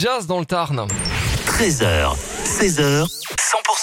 Jazz dans le Tarn. 13h, 16h, 100%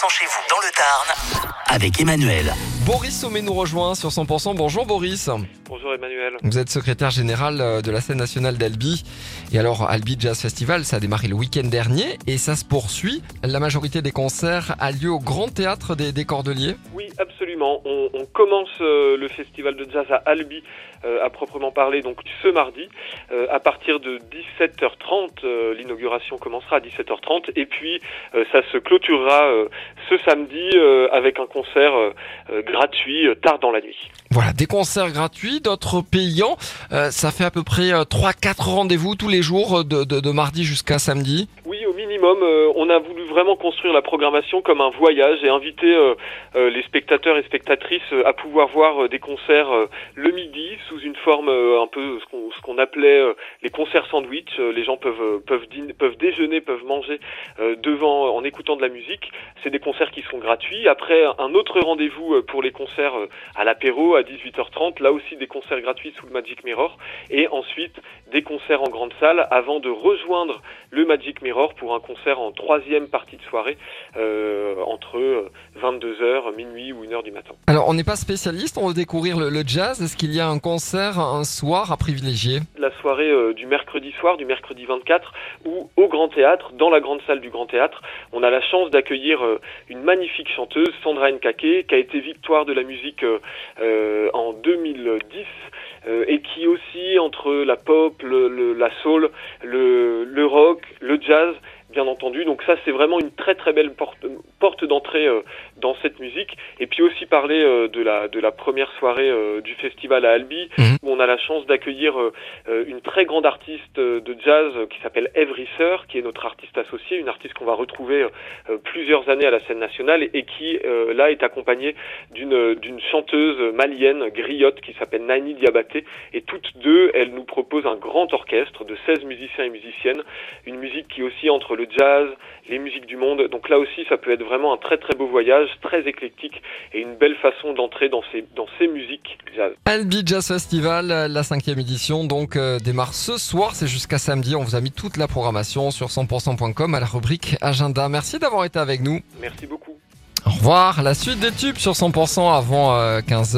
chez vous dans le Tarn avec Emmanuel. Boris Sommet nous rejoint sur 100%. Bonjour Boris. Bonjour Emmanuel. Vous êtes secrétaire général euh, de la scène nationale d'Albi. Et alors, Albi Jazz Festival, ça a démarré le week-end dernier et ça se poursuit. La majorité des concerts a lieu au Grand Théâtre des, des Cordeliers. Oui, absolument. On, on commence euh, le festival de jazz à Albi euh, à proprement parler donc ce mardi euh, à partir de 17h30. euh, L'inauguration commencera à 17h30 et puis ça se clôturera ce samedi avec un concert euh, euh, gratuit euh, tard dans la nuit. Voilà, des concerts gratuits, d'autres payants. Euh, ça fait à peu près 3-4 rendez-vous tous les jours euh, de, de- de mardi jusqu'à samedi. Oui, au minimum, euh, on a voulu vraiment construire la programmation comme un voyage et inviter euh, euh, les spectateurs et spectatrices euh, à pouvoir voir des concerts le midi sous une forme un peu ce qu'on appelait les concerts sandwich. Les gens peuvent peuvent dîner- peuvent déjeuner, peuvent manger devant en écoutant de la musique. C'est des concerts qui sont gratuits. Après, un autre rendez-vous pour les concerts à l'apéro à 18h30. Là aussi, des concerts gratuits sous le Magic Mirror et ensuite des concerts en grande salle avant de rejoindre le Magic Mirror pour un concert en troisième partie de soirée euh, entre euh, 22h, minuit ou 1h du matin. Alors, on n'est pas spécialiste, on veut découvrir le, le jazz. Est-ce qu'il y a un concert un soir à privilégier? La soirée euh, du mercredi soir, du mercredi 24, où au Grand Théâtre, dans la grande salle du Grand Théâtre, on a la chance d'accueillir euh, une magnifique chanteuse, Sandra Nkake, qui a été victoire de la musique euh, euh, en 2010 euh, et qui aussi entre la pop, le, le- la soul, le, le rock, le jazz, bien entendu. Donc ça, c'est vraiment une très très belle porte, d'entrée euh, dans cette musique. Et puis aussi parler euh, de la de la première soirée euh, du festival à Albi, Mhm. où on a la chance d'accueillir euh, une très grande artiste de jazz qui s'appelle Eve Risser, qui est notre artiste associée, une artiste qu'on va retrouver plusieurs années à la scène nationale et qui là est accompagnée d'une d'une chanteuse malienne griotte qui s'appelle Nani Diabaté et toutes deux elles nous proposent un grand orchestre de 16 musiciens et musiciennes, une musique qui est aussi entre le jazz, les musiques du monde. Donc là aussi ça peut être vraiment un très très beau voyage, très éclectique et une belle façon d'entrer dans ces dans ces musiques jazz. Albi Jazz Festival, euh, la cinquième édition, donc euh, démarre ce soir, c'est jusqu'à samedi. On vous a mis toute la programmation sur 100%.com à la rubrique agenda. Merci d'avoir été avec nous. Merci beaucoup. Au revoir. La suite des tubes sur 100% avant 15h.